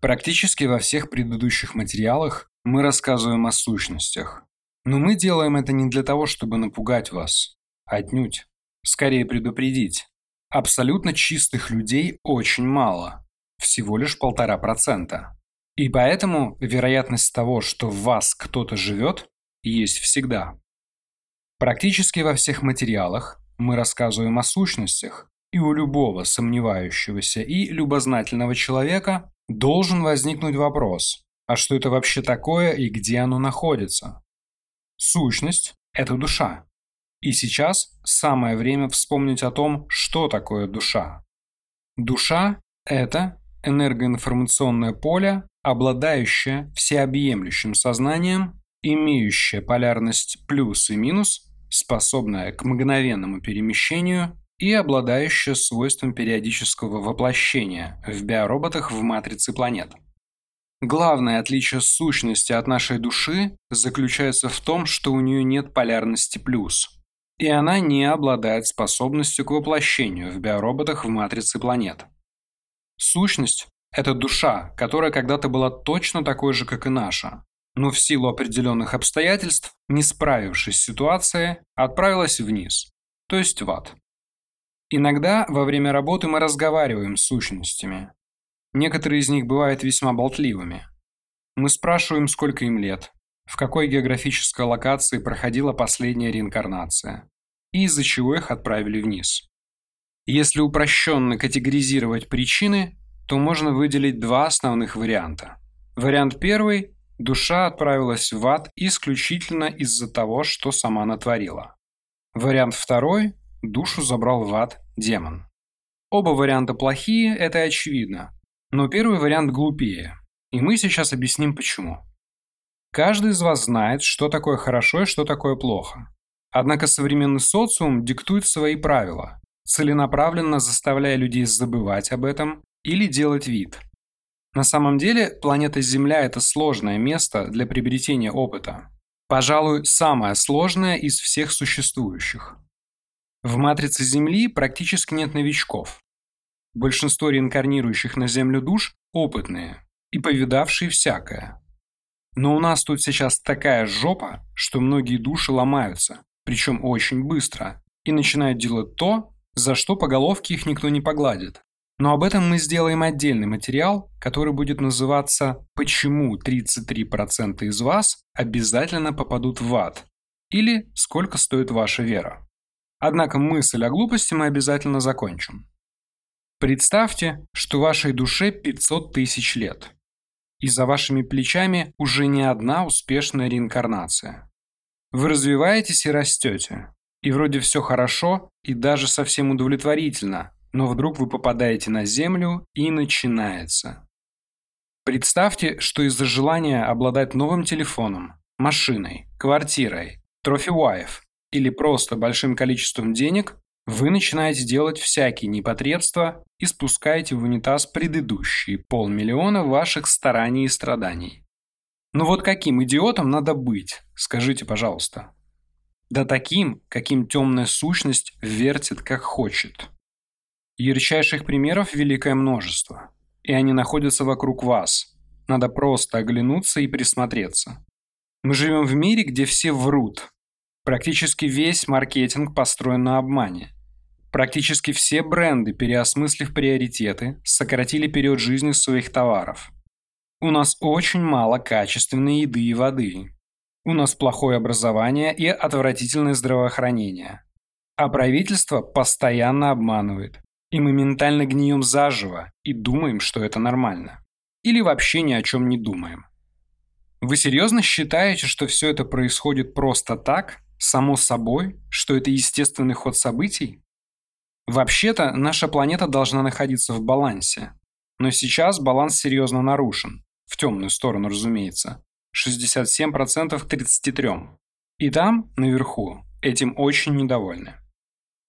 Практически во всех предыдущих материалах мы рассказываем о сущностях. Но мы делаем это не для того, чтобы напугать вас. Отнюдь. Скорее предупредить. Абсолютно чистых людей очень мало. Всего лишь полтора процента. И поэтому вероятность того, что в вас кто-то живет, есть всегда. Практически во всех материалах мы рассказываем о сущностях, и у любого сомневающегося и любознательного человека должен возникнуть вопрос, а что это вообще такое и где оно находится? Сущность – это душа. И сейчас самое время вспомнить о том, что такое душа. Душа – это энергоинформационное поле, обладающее всеобъемлющим сознанием, имеющее полярность плюс и минус, способное к мгновенному перемещению и обладающая свойством периодического воплощения в биороботах в матрице планет. Главное отличие сущности от нашей души заключается в том, что у нее нет полярности плюс, и она не обладает способностью к воплощению в биороботах в матрице планет. Сущность – это душа, которая когда-то была точно такой же, как и наша, но в силу определенных обстоятельств, не справившись с ситуацией, отправилась вниз, то есть в ад. Иногда во время работы мы разговариваем с сущностями. Некоторые из них бывают весьма болтливыми. Мы спрашиваем, сколько им лет, в какой географической локации проходила последняя реинкарнация и из-за чего их отправили вниз. Если упрощенно категоризировать причины, то можно выделить два основных варианта. Вариант первый – душа отправилась в ад исключительно из-за того, что сама натворила. Вариант второй душу забрал в ад демон. Оба варианта плохие, это очевидно. Но первый вариант глупее. И мы сейчас объясним почему. Каждый из вас знает, что такое хорошо и что такое плохо. Однако современный социум диктует свои правила, целенаправленно заставляя людей забывать об этом или делать вид. На самом деле, планета Земля – это сложное место для приобретения опыта. Пожалуй, самое сложное из всех существующих. В матрице Земли практически нет новичков. Большинство реинкарнирующих на Землю душ опытные и повидавшие всякое. Но у нас тут сейчас такая жопа, что многие души ломаются, причем очень быстро, и начинают делать то, за что по головке их никто не погладит. Но об этом мы сделаем отдельный материал, который будет называться «Почему 33% из вас обязательно попадут в ад?» или «Сколько стоит ваша вера?». Однако мысль о глупости мы обязательно закончим. Представьте, что вашей душе 500 тысяч лет. И за вашими плечами уже не одна успешная реинкарнация. Вы развиваетесь и растете. И вроде все хорошо и даже совсем удовлетворительно, но вдруг вы попадаете на Землю и начинается. Представьте, что из-за желания обладать новым телефоном, машиной, квартирой, трофи-вайф или просто большим количеством денег, вы начинаете делать всякие непотребства и спускаете в унитаз предыдущие полмиллиона ваших стараний и страданий. Ну вот каким идиотом надо быть, скажите, пожалуйста. Да таким, каким темная сущность вертит как хочет. Ярчайших примеров великое множество, и они находятся вокруг вас. Надо просто оглянуться и присмотреться. Мы живем в мире, где все врут, Практически весь маркетинг построен на обмане. Практически все бренды, переосмыслив приоритеты, сократили период жизни своих товаров. У нас очень мало качественной еды и воды. У нас плохое образование и отвратительное здравоохранение. А правительство постоянно обманывает. И мы ментально гнием заживо и думаем, что это нормально. Или вообще ни о чем не думаем. Вы серьезно считаете, что все это происходит просто так, само собой, что это естественный ход событий? Вообще-то, наша планета должна находиться в балансе. Но сейчас баланс серьезно нарушен. В темную сторону, разумеется. 67% к 33%. И там, наверху, этим очень недовольны.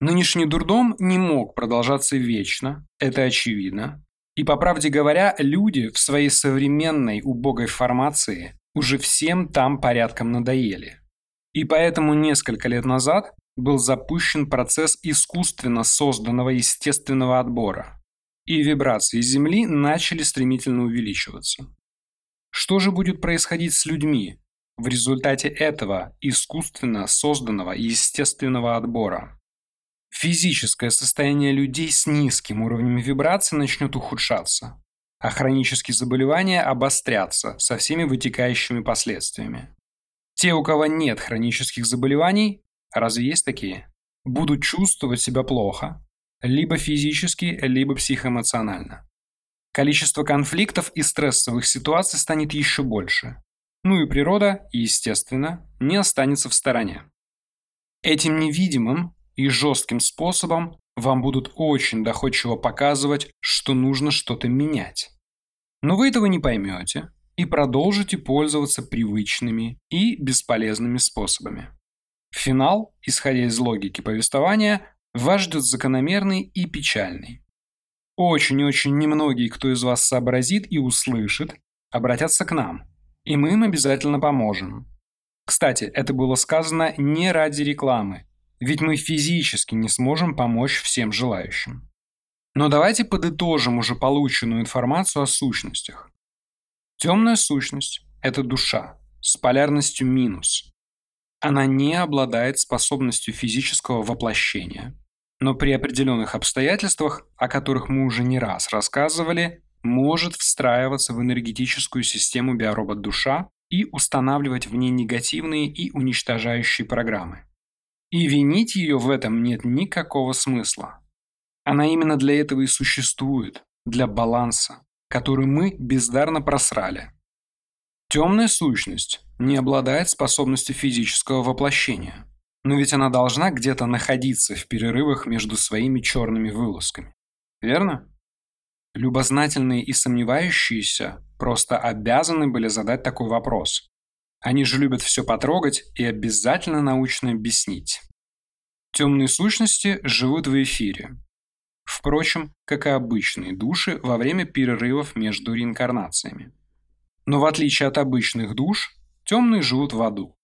Нынешний дурдом не мог продолжаться вечно, это очевидно. И по правде говоря, люди в своей современной убогой формации уже всем там порядком надоели. И поэтому несколько лет назад был запущен процесс искусственно созданного естественного отбора. и вибрации Земли начали стремительно увеличиваться. Что же будет происходить с людьми в результате этого искусственно созданного естественного отбора? Физическое состояние людей с низким уровнем вибрации начнет ухудшаться, а хронические заболевания обострятся со всеми вытекающими последствиями. Те, у кого нет хронических заболеваний, разве есть такие, будут чувствовать себя плохо, либо физически, либо психоэмоционально. Количество конфликтов и стрессовых ситуаций станет еще больше. Ну и природа, естественно, не останется в стороне. Этим невидимым и жестким способом вам будут очень доходчиво показывать, что нужно что-то менять. Но вы этого не поймете и продолжите пользоваться привычными и бесполезными способами. Финал, исходя из логики повествования, вас ждет закономерный и печальный. Очень-очень немногие, кто из вас сообразит и услышит, обратятся к нам, и мы им обязательно поможем. Кстати, это было сказано не ради рекламы, ведь мы физически не сможем помочь всем желающим. Но давайте подытожим уже полученную информацию о сущностях. Темная сущность – это душа с полярностью минус. Она не обладает способностью физического воплощения, но при определенных обстоятельствах, о которых мы уже не раз рассказывали, может встраиваться в энергетическую систему биоробот-душа и устанавливать в ней негативные и уничтожающие программы. И винить ее в этом нет никакого смысла. Она именно для этого и существует, для баланса, который мы бездарно просрали. Темная сущность не обладает способностью физического воплощения, но ведь она должна где-то находиться в перерывах между своими черными вылазками. Верно? Любознательные и сомневающиеся просто обязаны были задать такой вопрос. Они же любят все потрогать и обязательно научно объяснить. Темные сущности живут в эфире. Впрочем, как и обычные души во время перерывов между реинкарнациями. Но в отличие от обычных душ, темные живут в аду.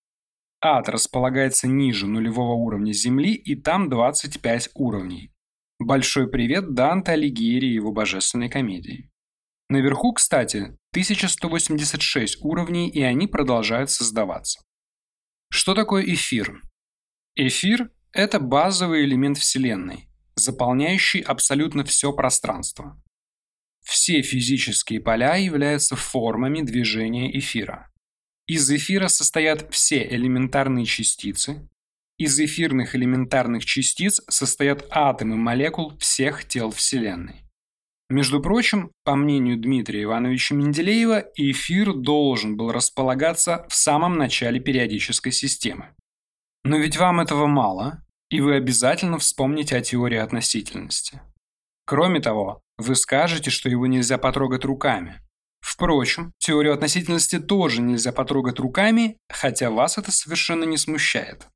Ад располагается ниже нулевого уровня Земли, и там 25 уровней. Большой привет Данте Алигьери и его божественной комедии. Наверху, кстати, 1186 уровней, и они продолжают создаваться. Что такое эфир? Эфир – это базовый элемент Вселенной, заполняющий абсолютно все пространство. Все физические поля являются формами движения эфира. Из эфира состоят все элементарные частицы. Из эфирных элементарных частиц состоят атомы молекул всех тел Вселенной. Между прочим, по мнению Дмитрия Ивановича Менделеева, эфир должен был располагаться в самом начале периодической системы. Но ведь вам этого мало, и вы обязательно вспомните о теории относительности. Кроме того, вы скажете, что его нельзя потрогать руками. Впрочем, теорию относительности тоже нельзя потрогать руками, хотя вас это совершенно не смущает.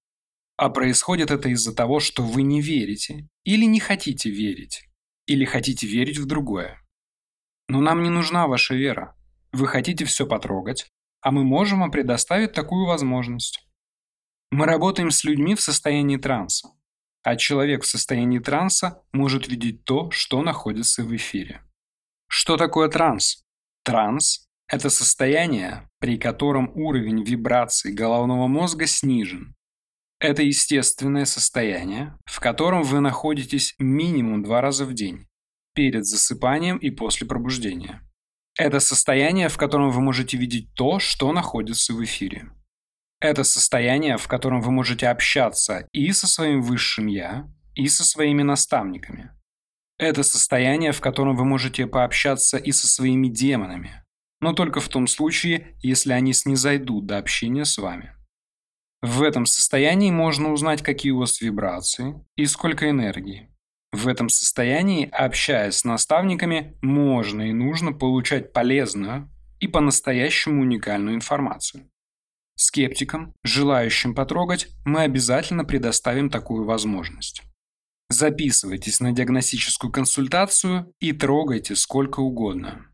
А происходит это из-за того, что вы не верите или не хотите верить или хотите верить в другое. Но нам не нужна ваша вера. Вы хотите все потрогать, а мы можем вам предоставить такую возможность. Мы работаем с людьми в состоянии транса, а человек в состоянии транса может видеть то, что находится в эфире. Что такое транс? Транс – это состояние, при котором уровень вибраций головного мозга снижен, это естественное состояние, в котором вы находитесь минимум два раза в день, перед засыпанием и после пробуждения. Это состояние, в котором вы можете видеть то, что находится в эфире. Это состояние, в котором вы можете общаться и со своим высшим «я», и со своими наставниками. Это состояние, в котором вы можете пообщаться и со своими демонами, но только в том случае, если они снизойдут до общения с вами. В этом состоянии можно узнать, какие у вас вибрации и сколько энергии. В этом состоянии, общаясь с наставниками, можно и нужно получать полезную и по-настоящему уникальную информацию. Скептикам, желающим потрогать, мы обязательно предоставим такую возможность. Записывайтесь на диагностическую консультацию и трогайте сколько угодно.